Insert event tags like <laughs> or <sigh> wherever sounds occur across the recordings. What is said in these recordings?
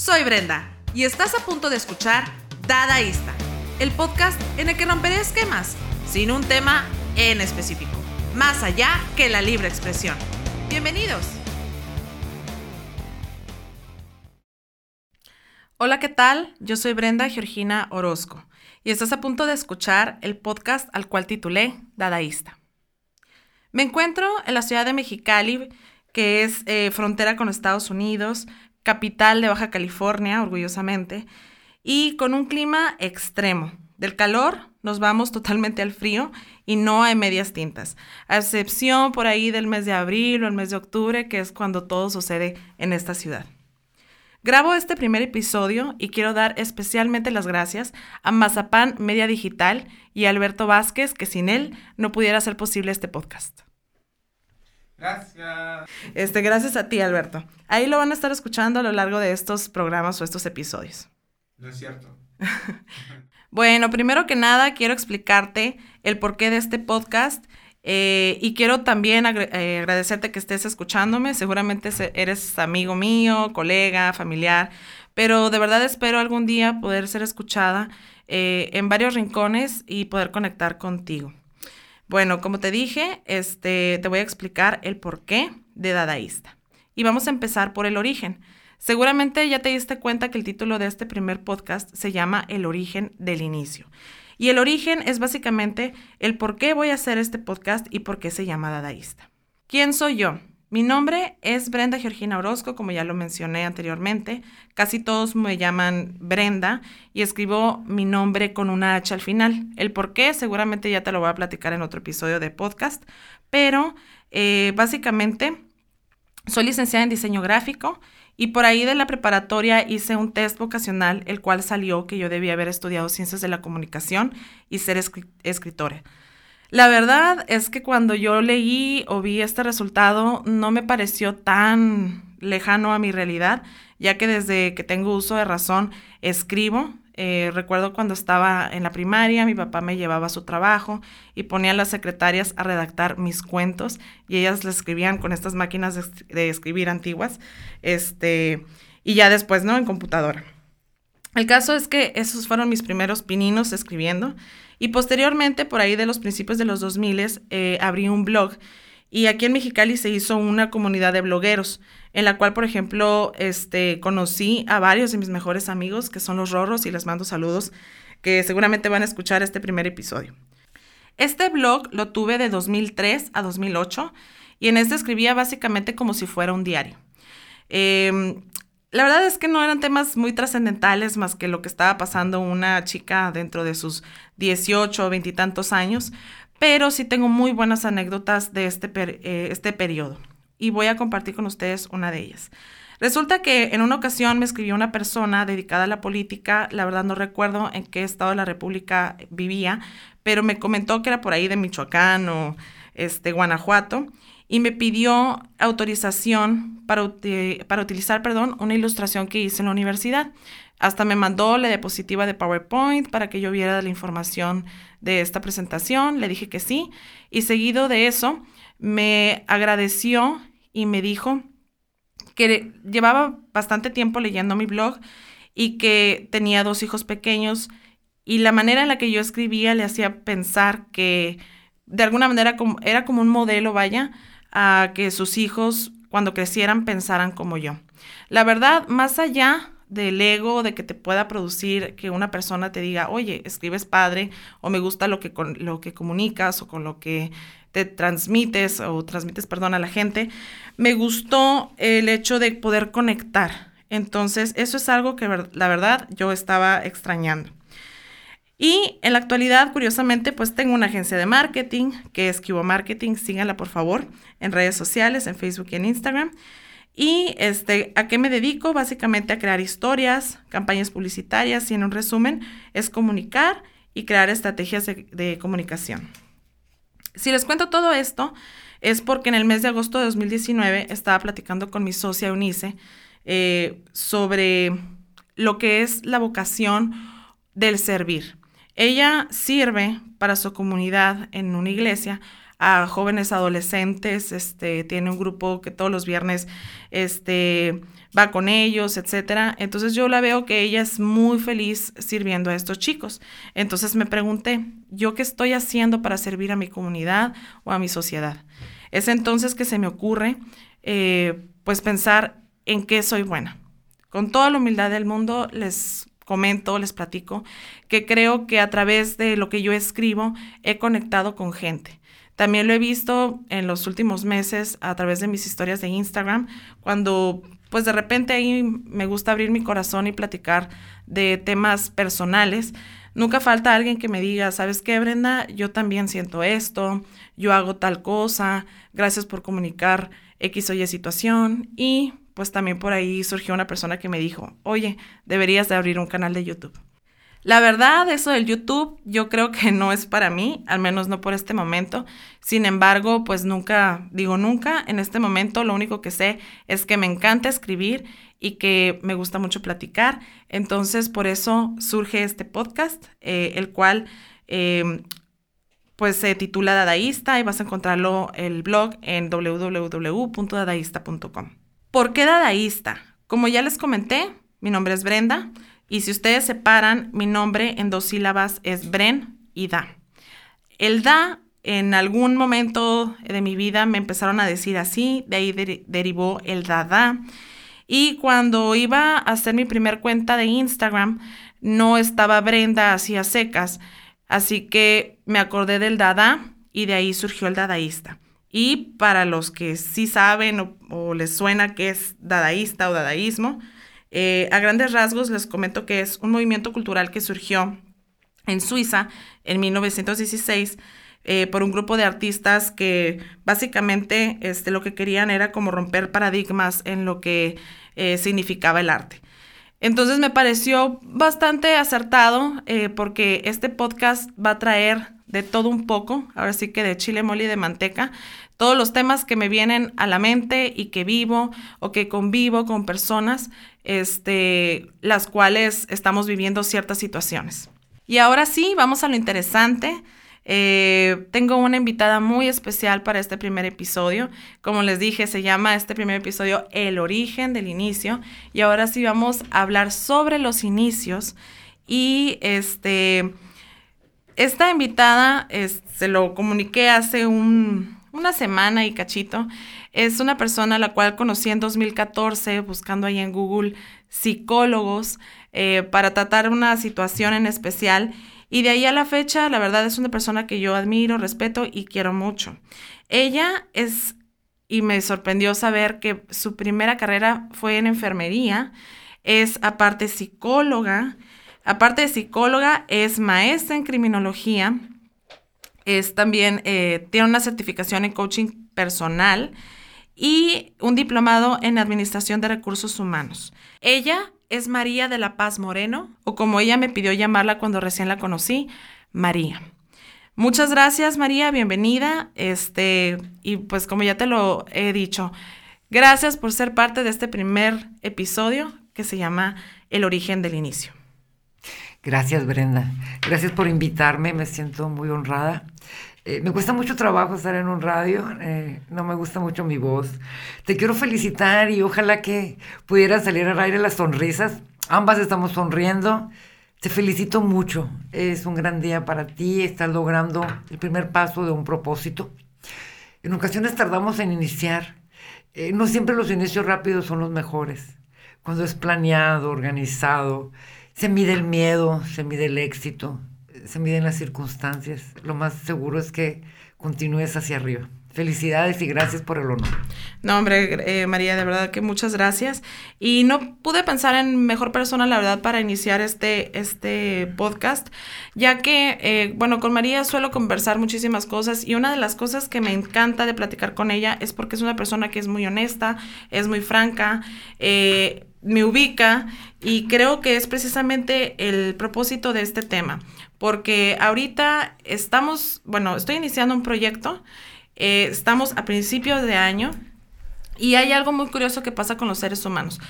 Soy Brenda y estás a punto de escuchar Dadaísta, el podcast en el que romperé esquemas sin un tema en específico, más allá que la libre expresión. Bienvenidos. Hola, ¿qué tal? Yo soy Brenda Georgina Orozco y estás a punto de escuchar el podcast al cual titulé Dadaísta. Me encuentro en la ciudad de Mexicali, que es eh, frontera con Estados Unidos, capital de Baja California, orgullosamente, y con un clima extremo. Del calor nos vamos totalmente al frío y no hay medias tintas, a excepción por ahí del mes de abril o el mes de octubre, que es cuando todo sucede en esta ciudad. Grabo este primer episodio y quiero dar especialmente las gracias a Mazapán Media Digital y a Alberto Vázquez, que sin él no pudiera ser posible este podcast. Gracias. Este, gracias a ti, Alberto. Ahí lo van a estar escuchando a lo largo de estos programas o estos episodios. No es cierto. <laughs> bueno, primero que nada, quiero explicarte el porqué de este podcast. Eh, y quiero también eh, agradecerte que estés escuchándome. Seguramente eres amigo mío, colega, familiar, pero de verdad espero algún día poder ser escuchada eh, en varios rincones y poder conectar contigo. Bueno, como te dije, este, te voy a explicar el porqué de dadaísta. Y vamos a empezar por el origen. Seguramente ya te diste cuenta que el título de este primer podcast se llama El origen del inicio. Y el origen es básicamente el por qué voy a hacer este podcast y por qué se llama dadaísta. ¿Quién soy yo? Mi nombre es Brenda Georgina Orozco, como ya lo mencioné anteriormente. Casi todos me llaman Brenda y escribo mi nombre con una H al final. El por qué seguramente ya te lo voy a platicar en otro episodio de podcast, pero eh, básicamente soy licenciada en diseño gráfico y por ahí de la preparatoria hice un test vocacional, el cual salió que yo debía haber estudiado ciencias de la comunicación y ser escritora. La verdad es que cuando yo leí o vi este resultado no me pareció tan lejano a mi realidad, ya que desde que tengo uso de razón escribo. Eh, recuerdo cuando estaba en la primaria, mi papá me llevaba a su trabajo y ponía a las secretarias a redactar mis cuentos y ellas le escribían con estas máquinas de, de escribir antiguas, este, y ya después, ¿no? En computadora. El caso es que esos fueron mis primeros pininos escribiendo y posteriormente, por ahí de los principios de los 2000, eh, abrí un blog. Y aquí en Mexicali se hizo una comunidad de blogueros, en la cual, por ejemplo, este, conocí a varios de mis mejores amigos, que son los Rorros, y les mando saludos, que seguramente van a escuchar este primer episodio. Este blog lo tuve de 2003 a 2008, y en este escribía básicamente como si fuera un diario. Eh, la verdad es que no eran temas muy trascendentales más que lo que estaba pasando una chica dentro de sus 18 o veintitantos años, pero sí tengo muy buenas anécdotas de este, eh, este periodo y voy a compartir con ustedes una de ellas. Resulta que en una ocasión me escribió una persona dedicada a la política, la verdad no recuerdo en qué estado de la República vivía, pero me comentó que era por ahí de Michoacán o este, Guanajuato y me pidió autorización para, para utilizar perdón, una ilustración que hice en la universidad. Hasta me mandó la diapositiva de PowerPoint para que yo viera la información de esta presentación. Le dije que sí. Y seguido de eso, me agradeció y me dijo que llevaba bastante tiempo leyendo mi blog y que tenía dos hijos pequeños y la manera en la que yo escribía le hacía pensar que de alguna manera era como un modelo, vaya, a que sus hijos cuando crecieran pensaran como yo. La verdad, más allá del ego, de que te pueda producir que una persona te diga, oye, escribes padre, o me gusta lo que, con, lo que comunicas, o con lo que te transmites, o transmites, perdón, a la gente, me gustó el hecho de poder conectar. Entonces, eso es algo que la verdad yo estaba extrañando. Y en la actualidad, curiosamente, pues tengo una agencia de marketing que es Cubo Marketing. Síganla, por favor, en redes sociales, en Facebook y en Instagram. Y este, ¿a qué me dedico? Básicamente a crear historias, campañas publicitarias y en un resumen es comunicar y crear estrategias de, comunicación. Si les cuento todo esto, es porque en el mes de agosto de 2019 estaba platicando con mi socia Eunice eh, sobre lo que es la vocación del servir. Ella sirve para su comunidad en una iglesia, a jóvenes adolescentes, este, tiene un grupo que todos los viernes, este, va con ellos, etcétera. Entonces yo la veo que ella es muy feliz sirviendo a estos chicos. Entonces me pregunté, ¿yo qué estoy haciendo para servir a mi comunidad o a mi sociedad? Es entonces que se me ocurre, eh, pues pensar en qué soy buena. Con toda la humildad del mundo les comento, les platico, que creo que a través de lo que yo escribo he conectado con gente. También lo he visto en los últimos meses a través de mis historias de Instagram, cuando pues de repente ahí me gusta abrir mi corazón y platicar de temas personales. Nunca falta alguien que me diga, ¿sabes qué, Brenda? Yo también siento esto, yo hago tal cosa, gracias por comunicar X o Y situación. Y pues también por ahí surgió una persona que me dijo, oye, deberías de abrir un canal de YouTube. La verdad, eso del YouTube yo creo que no es para mí, al menos no por este momento. Sin embargo, pues nunca, digo nunca, en este momento lo único que sé es que me encanta escribir y que me gusta mucho platicar. Entonces, por eso surge este podcast, eh, el cual em, pues se titula Dadaísta y vas a encontrarlo el blog en www.dadaísta.com. ¿Por qué dadaísta? Como ya les comenté, mi nombre es Brenda y si ustedes separan mi nombre en dos sílabas es Bren y Da. El Da en algún momento de mi vida me empezaron a decir así, de ahí derivó el Dada. Y cuando iba a hacer mi primer cuenta de Instagram, no estaba Brenda así secas. Así que me acordé del Dada y de ahí surgió el dadaísta. Y para los que sí saben o, les suena que es dadaísta o dadaísmo, eh, a grandes rasgos les comento que es un movimiento cultural que surgió en Suiza en 1916 eh, por un grupo de artistas que básicamente este, lo que querían era como romper paradigmas en lo que eh, significaba el arte. Entonces me pareció bastante acertado porque este podcast va a traer de todo un poco, ahora sí que de chile mole y de manteca, todos los temas que me vienen a la mente y que vivo o que convivo con personas, este, las cuales estamos viviendo ciertas situaciones. Y ahora sí, vamos a lo interesante. Eh, tengo una invitada muy especial para este primer episodio. Como les dije, se llama este primer episodio El origen del inicio. Y ahora sí vamos a hablar sobre los inicios. Y este, esta invitada, se lo comuniqué hace una semana y cachito. Es una persona a la cual conocí en 2014 buscando ahí en Google psicólogos eh, para tratar una situación en especial. Y de ahí a la fecha, la verdad es una persona que yo admiro, respeto y quiero mucho. Ella es, y me sorprendió saber que su primera carrera fue en enfermería, es aparte psicóloga Aparte de psicóloga, es maestra en criminología, es también, eh, tiene una certificación en coaching personal y un diplomado en administración de recursos humanos. Ella es María de la Paz Moreno, o como ella me pidió llamarla cuando recién la conocí, María. Muchas gracias, María, bienvenida. Este, y pues como ya te lo he dicho, gracias por ser parte de este primer episodio que se llama El origen del inicio. Gracias, Brenda. Gracias por invitarme, me siento muy honrada. Eh, me cuesta mucho trabajo estar en un radio, eh, no me gusta mucho mi voz. Te quiero felicitar y ojalá que pudieran salir al aire las sonrisas. Ambas estamos sonriendo. Te felicito mucho. Es un gran día para ti. Estás logrando el primer paso de un propósito. En ocasiones tardamos en iniciar. Eh, no siempre los inicios rápidos son los mejores. Cuando es planeado, organizado, se mide el miedo, se mide el éxito, se miden las circunstancias. Lo más seguro es que continúes hacia arriba. Felicidades y gracias por el honor. No, hombre, eh, María, de verdad que muchas gracias. Y no pude pensar en mejor persona, la verdad, para iniciar este, este podcast, ya que, eh, bueno, con María suelo conversar muchísimas cosas y una de las cosas que me encanta de platicar con ella es porque es una persona que es muy honesta, es muy franca. Eh, me ubica y creo que es precisamente el propósito de este tema, porque ahorita estamos, bueno, estoy iniciando un proyecto, eh, estamos a principios de año y hay algo muy curioso que pasa con los seres humanos.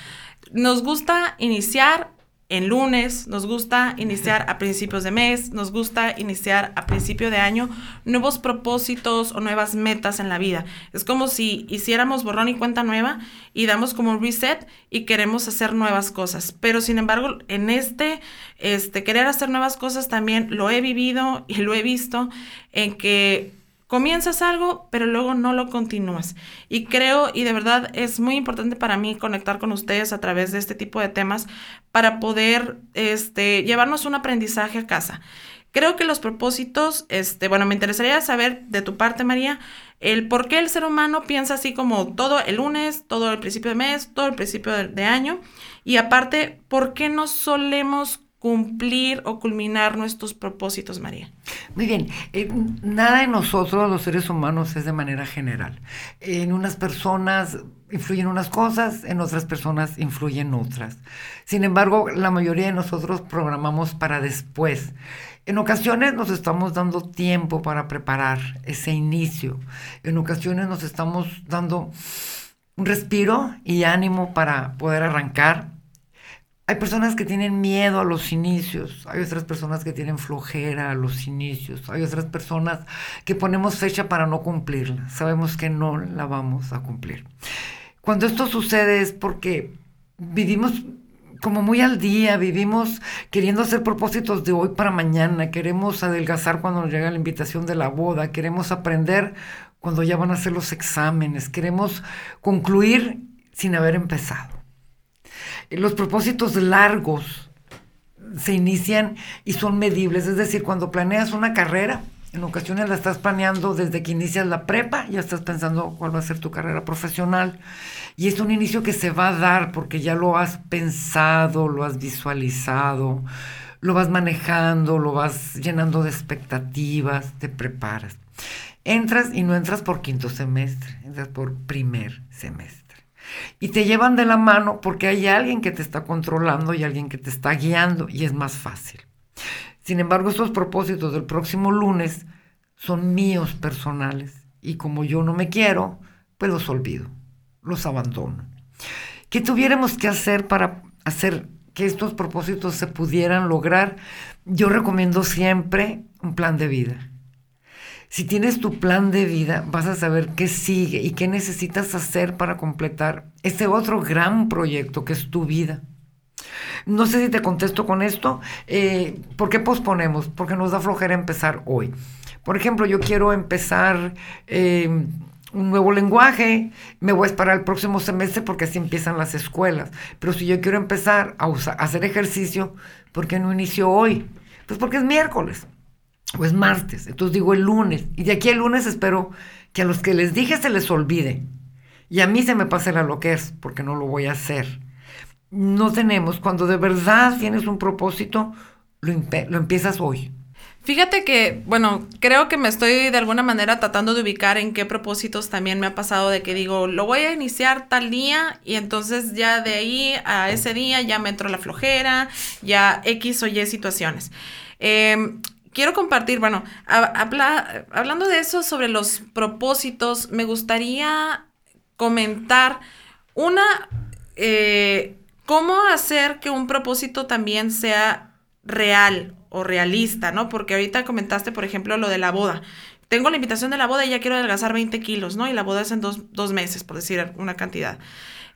Nos gusta iniciar en lunes, nos gusta iniciar a principios de mes, nos gusta iniciar a principio de año nuevos propósitos o nuevas metas en la vida. Es como si hiciéramos borrón y cuenta nueva y damos como un reset y queremos hacer nuevas cosas. Pero sin embargo, en este, este querer hacer nuevas cosas también lo he vivido y lo he visto en que comienzas algo, pero luego no lo continúas. Y creo, y de verdad es muy importante para mí conectar con ustedes a través de este tipo de temas para poder este, llevarnos un aprendizaje a casa. Creo que los propósitos, este, bueno, me interesaría saber de tu parte, María, el por qué el ser humano piensa así como todo el lunes, todo el principio de mes, todo el principio de, de año. Y aparte, ¿por qué no solemos cumplir o culminar nuestros propósitos, María? Muy bien, eh, nada en nosotros, los seres humanos, es de manera general. En unas personas influyen unas cosas, en otras personas influyen otras. Sin embargo, la mayoría de nosotros programamos para después. En ocasiones nos estamos dando tiempo para preparar ese inicio. En ocasiones nos estamos dando un respiro y ánimo para poder arrancar hay personas que tienen miedo a los inicios, hay otras personas que tienen flojera a los inicios, hay otras personas que ponemos fecha para no cumplirla, sabemos que no la vamos a cumplir. Cuando esto sucede es porque vivimos como muy al día, vivimos queriendo hacer propósitos de hoy para mañana, queremos adelgazar cuando nos llega la invitación de la boda, queremos aprender cuando ya van a hacer los exámenes, queremos concluir sin haber empezado los propósitos largos se inician y son medibles. Es decir, cuando planeas una carrera, en ocasiones la estás planeando desde que inicias la prepa, ya estás pensando cuál va a ser tu carrera profesional. Y es un inicio que se va a dar porque ya lo has pensado, lo has visualizado, lo vas manejando, lo vas llenando de expectativas, te preparas. Entras y no entras por quinto semestre, entras por primer semestre. Y te llevan de la mano porque hay alguien que te está controlando y alguien que te está guiando y es más fácil. Sin embargo, estos propósitos del próximo lunes son míos personales y como yo no me quiero, pues los olvido, los abandono. ¿Qué tuviéramos que hacer para hacer que estos propósitos se pudieran lograr? Yo recomiendo siempre un plan de vida. Si tienes tu plan de vida, vas a saber qué sigue y qué necesitas hacer para completar ese otro gran proyecto que es tu vida. No sé si te contesto con esto. Eh, ¿Por qué posponemos? Porque nos da flojera empezar hoy. Por ejemplo, yo quiero empezar em, un nuevo lenguaje, me voy a esperar el próximo semestre porque así empiezan las escuelas. Pero si yo quiero empezar a, a hacer ejercicio, ¿por qué no inicio hoy? Pues porque es miércoles o es martes, entonces digo el lunes, y de aquí el lunes espero que a los que les dije se les olvide, y a mí se me pase la lo que es, porque no lo voy a hacer. No tenemos, cuando de verdad tienes un propósito, lo, lo empiezas hoy. Fíjate que, bueno, creo que me estoy de alguna manera tratando de ubicar en qué propósitos también me ha pasado de que digo, lo voy a iniciar tal día y entonces ya de ahí a ese día ya me entro la flojera, ya X o Y situaciones. Eh, quiero compartir, bueno, hablando de eso sobre los propósitos, me gustaría comentar una, eh, cómo hacer que un propósito también sea real o realista, ¿no? Porque ahorita comentaste, por ejemplo, lo de la boda. Tengo la invitación de la boda y ya quiero adelgazar 20 kilos, ¿no? Y la boda es en dos, dos meses, por decir una cantidad.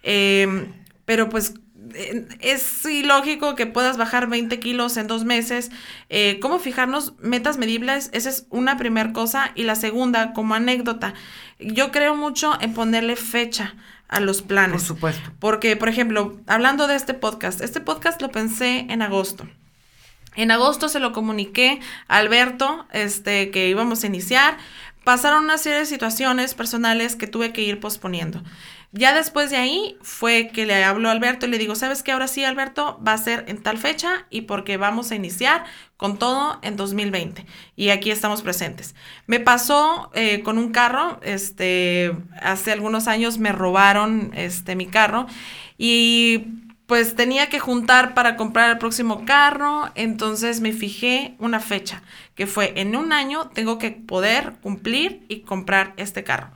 Em, pero pues es ilógico que puedas bajar 20 kilos en dos meses. Eh, ¿Cómo fijarnos metas medibles? Esa es una primera cosa. Y la segunda, como anécdota, yo creo mucho en ponerle fecha a los planes. Por supuesto. Porque, por ejemplo, hablando de este podcast, este podcast lo pensé en agosto. En agosto se lo comuniqué a Alberto, este, que íbamos a iniciar. Pasaron una serie de situaciones personales que tuve que ir posponiendo. Ya después de ahí fue que le habló a Alberto y le digo, ¿sabes qué? Ahora sí, Alberto, va a ser en tal fecha y porque vamos a iniciar con todo en 2020. Y aquí estamos presentes. Me pasó eh, con un carro, este, hace algunos años me robaron este, mi carro y pues tenía que juntar para comprar el próximo carro, entonces me fijé una fecha, que fue en un año tengo que poder cumplir y comprar este carro.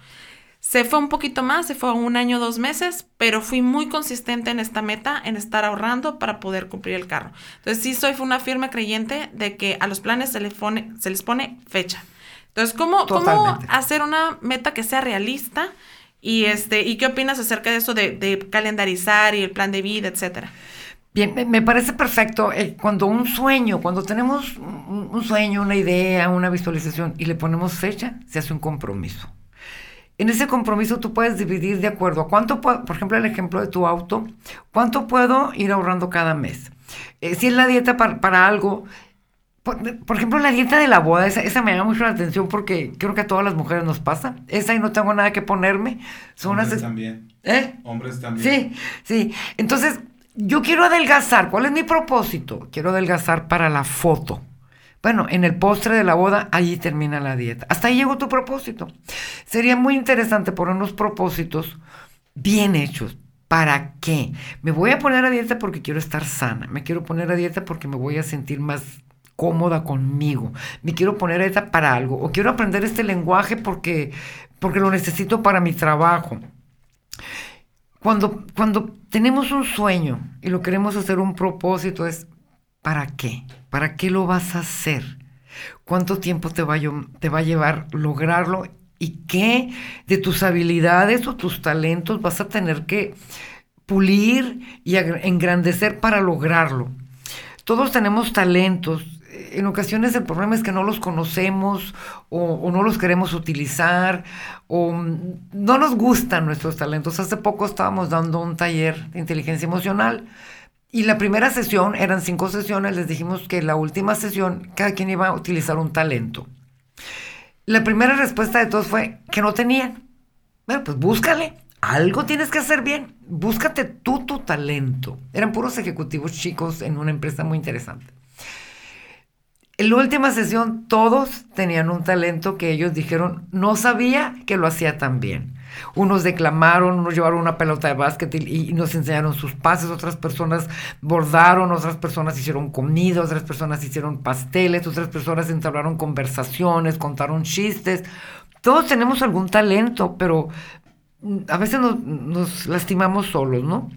Se fue un poquito más, se fue un año, dos meses, pero fui muy consistente en esta meta, en estar ahorrando para poder cumplir el carro. Entonces sí soy una firme creyente de que a los planes se les pone, se les pone fecha. Entonces, ¿cómo, ¿cómo hacer una meta que sea realista? Y, este, ¿Y qué opinas acerca de eso de, calendarizar y el plan de vida, etcétera? Bien, me parece perfecto eh, cuando un sueño, cuando tenemos un sueño, una idea, una visualización y le ponemos fecha, se hace un compromiso. En ese compromiso tú puedes dividir de acuerdo a cuánto, puedo, por ejemplo, el ejemplo de tu auto, cuánto puedo ir ahorrando cada mes. Eh, si es la dieta para, algo, por, ejemplo, la dieta de la boda, esa, me llama mucho la atención porque creo que a todas las mujeres nos pasa. Esa y no tengo nada que ponerme. Son Hombres también. ¿Eh? Hombres también. Sí, sí. Entonces, yo quiero adelgazar. ¿Cuál es mi propósito? Quiero adelgazar para la foto. Bueno, en el postre de la boda, allí termina la dieta. Hasta ahí llegó tu propósito. Sería muy interesante poner unos propósitos bien hechos. ¿Para qué? Me voy a poner a dieta porque quiero estar sana. Me quiero poner a dieta porque me voy a sentir más cómoda conmigo. Me quiero poner a dieta para algo. O quiero aprender este lenguaje porque, porque lo necesito para mi trabajo. Cuando, cuando tenemos un sueño y lo queremos hacer un propósito, es ¿para qué? ¿Para qué lo vas a hacer? ¿Cuánto tiempo te va a, a llevar lograrlo? ¿Y qué de tus habilidades o tus talentos vas a tener que pulir y engrandecer para lograrlo? Todos tenemos talentos. En ocasiones el problema es que no los conocemos o, o, no los queremos utilizar o no nos gustan nuestros talentos. Hace poco estábamos dando un taller de inteligencia emocional y la primera sesión, eran cinco sesiones, les dijimos que la última sesión cada quien iba a utilizar un talento. La primera respuesta de todos fue que no tenían. Bueno, pues búscale. Algo tienes que hacer bien. Búscate tú tu talento. Eran puros ejecutivos chicos en una empresa muy interesante. En la última sesión todos tenían un talento que ellos dijeron no sabía que lo hacía tan bien. Unos declamaron, unos llevaron una pelota de básquet y, nos enseñaron sus pases, otras personas bordaron, otras personas hicieron comida, otras personas hicieron pasteles, otras personas entablaron conversaciones, contaron chistes. Todos tenemos algún talento, pero a veces nos, nos lastimamos solos, ¿no?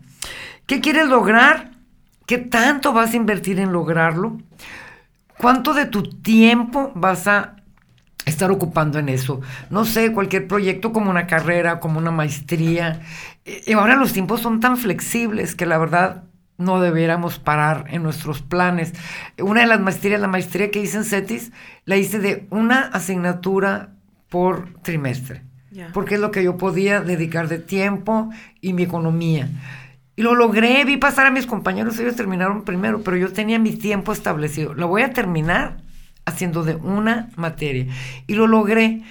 ¿Qué quieres lograr? ¿Qué tanto vas a invertir en lograrlo? ¿Cuánto de tu tiempo vas a estar ocupando en eso. No sé, cualquier proyecto como una carrera, como una maestría. Eh, y ahora los tiempos son tan flexibles que la verdad no debiéramos parar en nuestros planes. Una de las maestrías, la maestría que hice en CETIS, la hice de una asignatura por trimestre. Porque es lo que yo podía dedicar de tiempo y mi economía. Y lo logré, vi pasar a mis compañeros, ellos terminaron primero, pero yo tenía mi tiempo establecido. Lo voy a terminar haciendo de una materia. Y lo logré.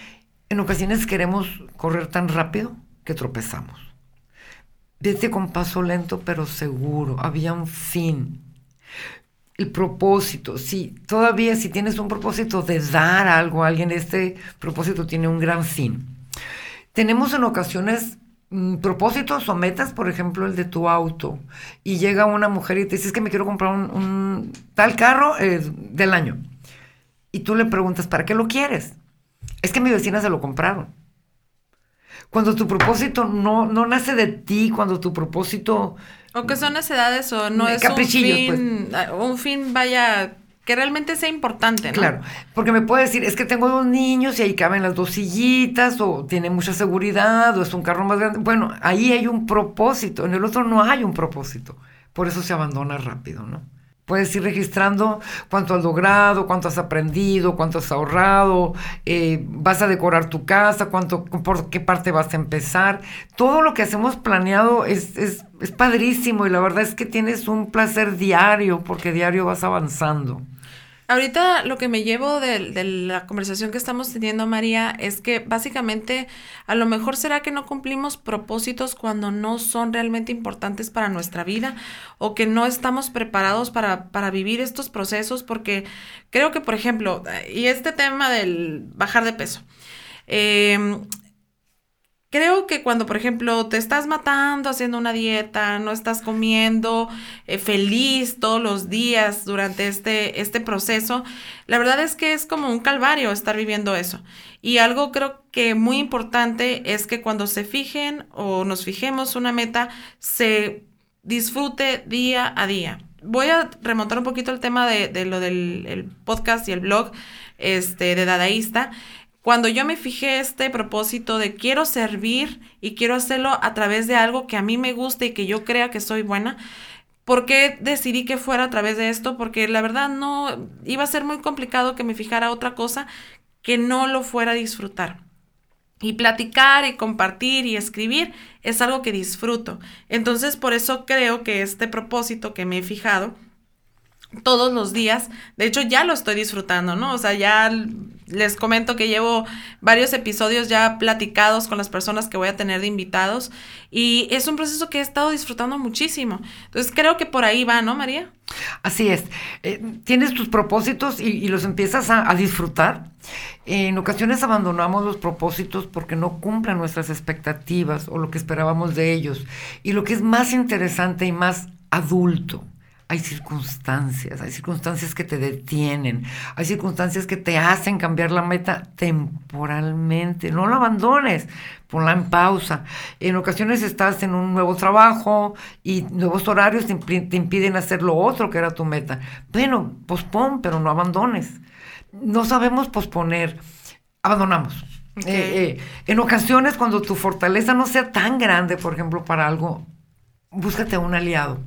En ocasiones queremos correr tan rápido que tropezamos. Vete con paso lento pero seguro. Había un fin. El propósito, sí, todavía si tienes un propósito de dar algo a alguien, este propósito tiene un gran fin. Tenemos en ocasiones mm, propósitos o metas, por ejemplo, el de tu auto, y llega una mujer y te dice, que me quiero comprar un, tal carro eh, del año y tú le preguntas, ¿para qué lo quieres? Es que mi vecina se lo compraron. Cuando tu propósito no, no nace de ti, cuando tu propósito... O que son necesidades o no es un pues. fin, ah, un fin, vaya, que realmente sea importante, ¿no? Claro, porque me puede decir, es que tengo dos niños y ahí caben las dos sillitas, o tiene mucha seguridad, o es un carro más grande. Bueno, ahí hay un propósito, en el otro no hay un propósito. Por eso se abandona rápido, ¿no? Puedes ir registrando cuánto has logrado, cuánto has aprendido, cuánto has ahorrado, eh, vas a decorar tu casa, cuánto, por qué parte vas a empezar. Todo lo que hacemos planeado es, es, es padrísimo y la verdad es que tienes un placer diario porque diario vas avanzando. Ahorita lo que me llevo de, la conversación que estamos teniendo, María, es que básicamente a lo mejor será que no cumplimos propósitos cuando no son realmente importantes para nuestra vida o que no estamos preparados para, para vivir estos procesos porque creo que, por ejemplo, y este tema del bajar de peso, em, creo que cuando, por ejemplo, te estás matando haciendo una dieta, no estás comiendo eh, feliz todos los días durante este, este proceso, la verdad es que es como un calvario estar viviendo eso. Y algo creo que muy importante es que cuando se fijen o nos fijemos una meta, se disfrute día a día. Voy a remontar un poquito el tema de, lo del podcast y el blog este, de Dadaísta. Cuando yo me fijé este propósito de quiero servir y quiero hacerlo a través de algo que a mí me guste y que yo crea que soy buena, ¿por qué decidí que fuera a través de esto? Porque la verdad no iba a ser muy complicado que me fijara otra cosa que no lo fuera a disfrutar. Y platicar y compartir y escribir es algo que disfruto. Entonces, por eso creo que este propósito que me he fijado todos los días, de hecho ya lo estoy disfrutando, ¿no? O sea, ya les comento que llevo varios episodios ya platicados con las personas que voy a tener de invitados y es un proceso que he estado disfrutando muchísimo. Entonces creo que por ahí va, ¿no, María? Así es. Eh, tienes tus propósitos y, los empiezas a, a, disfrutar. En ocasiones abandonamos los propósitos porque no cumplen nuestras expectativas o lo que esperábamos de ellos. Y lo que es más interesante y más adulto hay circunstancias, hay circunstancias que te detienen, hay circunstancias que te hacen cambiar la meta temporalmente. No la abandones, ponla en pausa. En ocasiones estás en un nuevo trabajo y nuevos horarios te, impiden hacer lo otro que era tu meta. Bueno, pospon, pero no abandones. No sabemos posponer, abandonamos. Eh, eh, en ocasiones, cuando tu fortaleza no sea tan grande, por ejemplo, para algo, búscate un aliado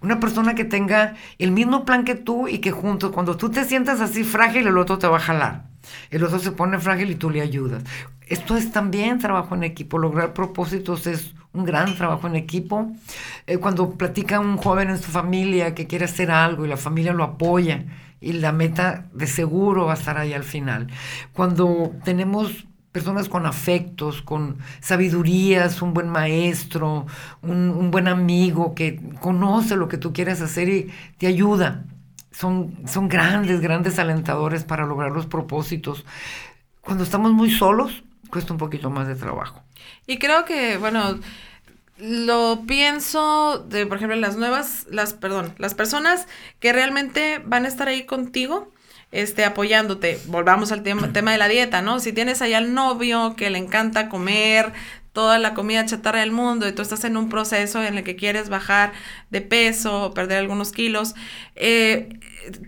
una persona que tenga el mismo plan que tú y que juntos, cuando tú te sientas así frágil, el otro te va a jalar. El otro se pone frágil y tú le ayudas. Esto es también trabajo en equipo. Lograr propósitos es un gran trabajo en equipo. Eh, cuando platica un joven en su familia que quiere hacer algo y la familia lo apoya y la meta de seguro va a estar ahí al final. Cuando tenemos personas con afectos, con sabidurías, un buen maestro, un, buen amigo que conoce lo que tú quieres hacer y te ayuda. Son, son grandes, grandes alentadores para lograr los propósitos. Cuando estamos muy solos, cuesta un poquito más de trabajo. Y creo que, bueno, lo pienso de, por ejemplo, las nuevas, las, perdón, las personas que realmente van a estar ahí contigo, este, apoyándote. Volvamos al tema, <clears throat> tema de la dieta, ¿no? Si tienes allá al novio que le encanta comer toda la comida chatarra del mundo y tú estás en un proceso en el que quieres bajar de peso perder algunos kilos, eh,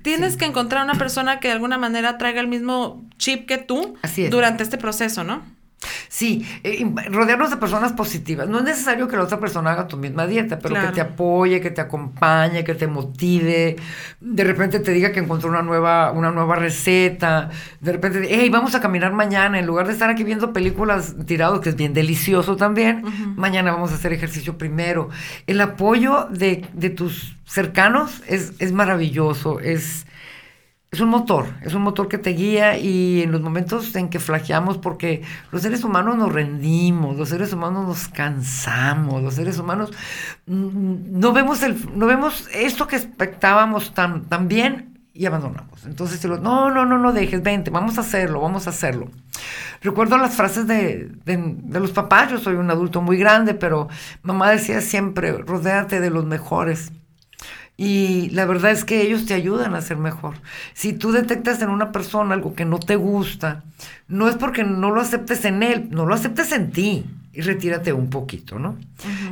tienes que encontrar una persona que de alguna manera traiga el mismo chip que tú durante este proceso, ¿no? Sí, eh, rodearnos de personas positivas. No es necesario que la otra persona haga tu misma dieta, pero que te apoye, que te acompañe, que te motive. De repente te diga que encontró una nueva, una nueva receta. De repente, hey, vamos a caminar mañana. En lugar de estar aquí viendo películas tirados, que es bien delicioso también, mañana vamos a hacer ejercicio primero. El apoyo de, de tus cercanos es, es maravilloso. Es es un motor, es un motor que te guía y en los momentos en que flaqueamos, porque los seres humanos nos rendimos, los seres humanos nos cansamos, los seres humanos mm, no vemos, el, no vemos esto que expectábamos tan, tan bien y abandonamos. Entonces, no, no, no, no dejes, vente, vamos a hacerlo, vamos a hacerlo. Recuerdo las frases de, de los papás, yo soy un adulto muy grande, pero mamá decía siempre, rodéate de los mejores y la verdad es que ellos te ayudan a ser mejor. Si tú detectas en una persona algo que no te gusta, no es porque no lo aceptes en él, no lo aceptes en ti y retírate un poquito, ¿no?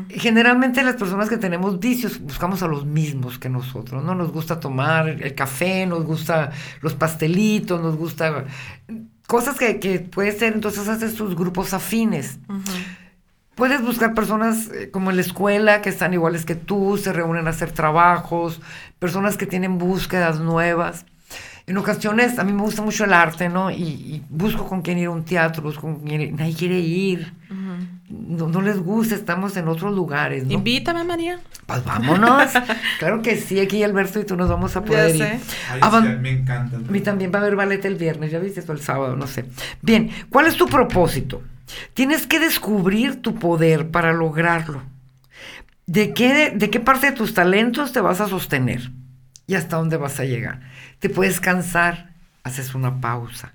Generalmente las personas que tenemos vicios buscamos a los mismos que nosotros, ¿no? Nos gusta tomar el café, nos gusta los pastelitos, nos gusta cosas que, que puede ser, entonces haces tus grupos afines. Puedes buscar personas eh, como en la escuela que están iguales que tú, se reúnen a hacer trabajos, personas que tienen búsquedas nuevas. En ocasiones a mí me gusta mucho el arte, ¿no? Y, busco con quién ir a un teatro, busco con quién nadie quiere ir. no, no, les gusta, estamos en otros lugares, ¿no? Invítame, María. Pues vámonos. <laughs> claro que sí, aquí Alberto y tú nos vamos a poder ir. me encanta. A mí también va a haber ballet el viernes, ya viste eso el sábado, no sé. Bien, ¿cuál es tu propósito? Tienes que descubrir tu poder para lograrlo. ¿De qué, ¿De qué parte de tus talentos te vas a sostener? ¿Y hasta dónde vas a llegar? Te puedes cansar, haces una pausa.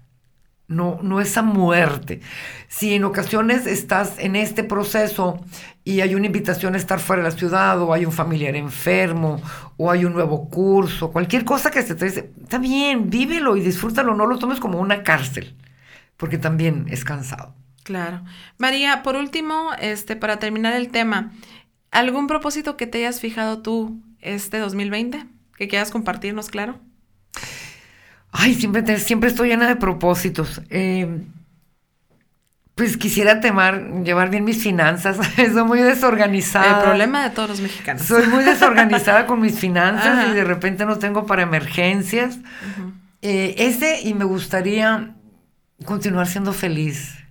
no, no esa muerte. Si en ocasiones estás en este proceso y hay una invitación a estar fuera de la ciudad, o hay un familiar enfermo, o hay un nuevo curso, cualquier cosa que se te dice, está bien, vívelo y disfrútalo, no lo tomes como una cárcel, porque también es cansado. Claro. María, por último, este, para terminar el tema, ¿algún propósito que te hayas fijado tú este 2020? Que quieras compartirnos, claro. Ay, siempre, siempre estoy llena de propósitos. Eh, pues quisiera temar, llevar bien mis finanzas. <laughs> Soy muy desorganizada. El problema de todos los mexicanos. Soy muy desorganizada con mis finanzas y de repente no tengo para emergencias. Eh, ese y me gustaría continuar siendo feliz.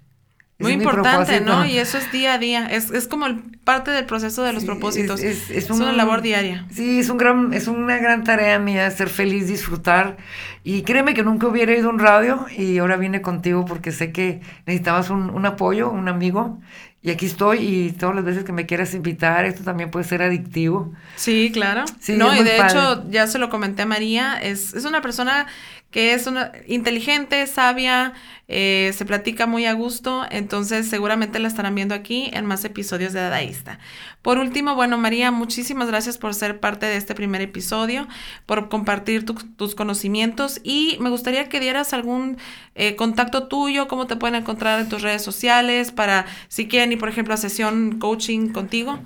Muy importante, ¿no? Y eso es día a día. Es, es como parte del proceso de los propósitos. Es, una labor diaria. Sí, es, un gran, es una gran tarea mía ser feliz, disfrutar. Y créeme que nunca hubiera ido a un radio y ahora vine contigo porque sé que necesitabas un, un apoyo, un amigo. Y aquí estoy y todas las veces que me quieras invitar, esto también puede ser adictivo. Sí, claro. Sí, no, y de hecho, ya se lo comenté a María, es, es una persona que es una, inteligente, sabia, eh, se platica muy a gusto, entonces seguramente la estarán viendo aquí en más episodios de Dadaísta. Por último, bueno, María, muchísimas gracias por ser parte de este primer episodio, por compartir tus conocimientos y me gustaría que dieras algún eh, contacto tuyo, cómo te pueden encontrar en tus redes sociales, para si quieren ir, por ejemplo, a sesión coaching contigo.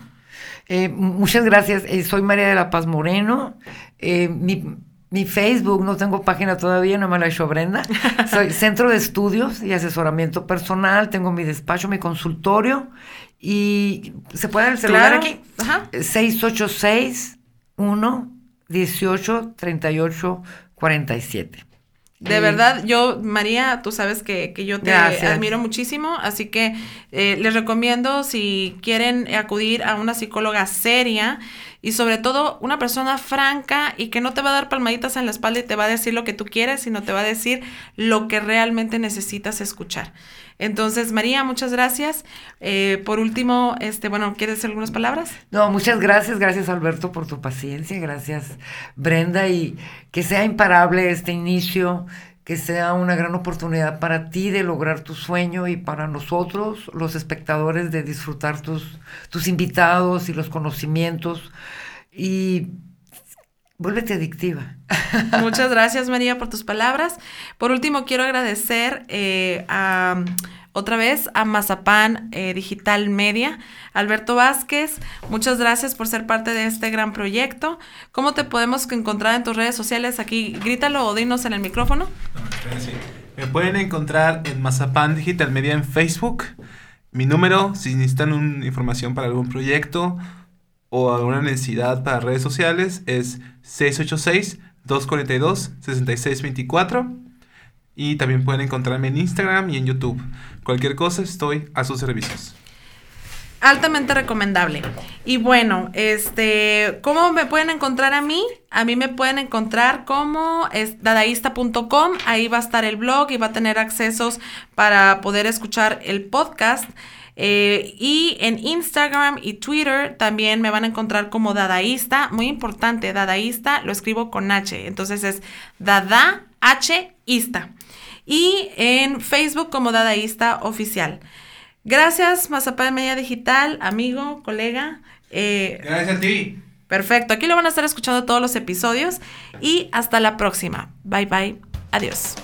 Eh, muchas gracias. soy María de la Paz Moreno. mi mi Facebook, no tengo página todavía, no me la ha hecho Brenda. <laughs> Soy Centro de Estudios y Asesoramiento Personal, tengo mi despacho, mi consultorio y se puede el celular aquí. Ajá. 686 1 18 38 47. De verdad, yo, María, tú sabes que, que yo te admiro muchísimo, así que eh, les recomiendo si quieren acudir a una psicóloga seria y sobre todo una persona franca y que no te va a dar palmaditas en la espalda y te va a decir lo que tú quieres, sino te va a decir lo que realmente necesitas escuchar. Entonces, María, muchas gracias. Eh, por último, este, bueno, ¿quieres decir algunas palabras? No, muchas gracias, gracias Alberto por tu paciencia, gracias Brenda y que sea imparable este inicio que sea una gran oportunidad para ti de lograr tu sueño y para nosotros, los espectadores, de disfrutar tus, tus invitados y los conocimientos. Y vuélvete adictiva. <laughs> Muchas gracias, María, por tus palabras. Por último, quiero agradecer eh, a otra vez a Mazapán eh, Digital Media. Alberto Vázquez, muchas gracias por ser parte de este gran proyecto. ¿Cómo te podemos encontrar en tus redes sociales? Aquí, grítalo o dinos en el micrófono. Me pueden encontrar en Mazapán Digital Media en Facebook. Mi número, si necesitan una información para algún proyecto o alguna necesidad para redes sociales, es 686-242-6624. Y también pueden encontrarme en Instagram y en YouTube. Cualquier cosa, estoy a sus servicios. Altamente recomendable. Y bueno, este, ¿cómo me pueden encontrar a mí? A mí me pueden encontrar como es dadaísta.com, ahí va a estar el blog y va a tener accesos para poder escuchar el podcast. Eh, y en Instagram y Twitter también me van a encontrar como dadaísta. Muy importante, dadaísta lo escribo con H. Entonces es dada H ista y en Facebook como Dadaísta Oficial. Gracias, Mazapán Media Digital, amigo, colega. Eh, Gracias a ti. Perfecto, aquí lo van a estar escuchando todos los episodios y hasta la próxima. Bye bye, adiós.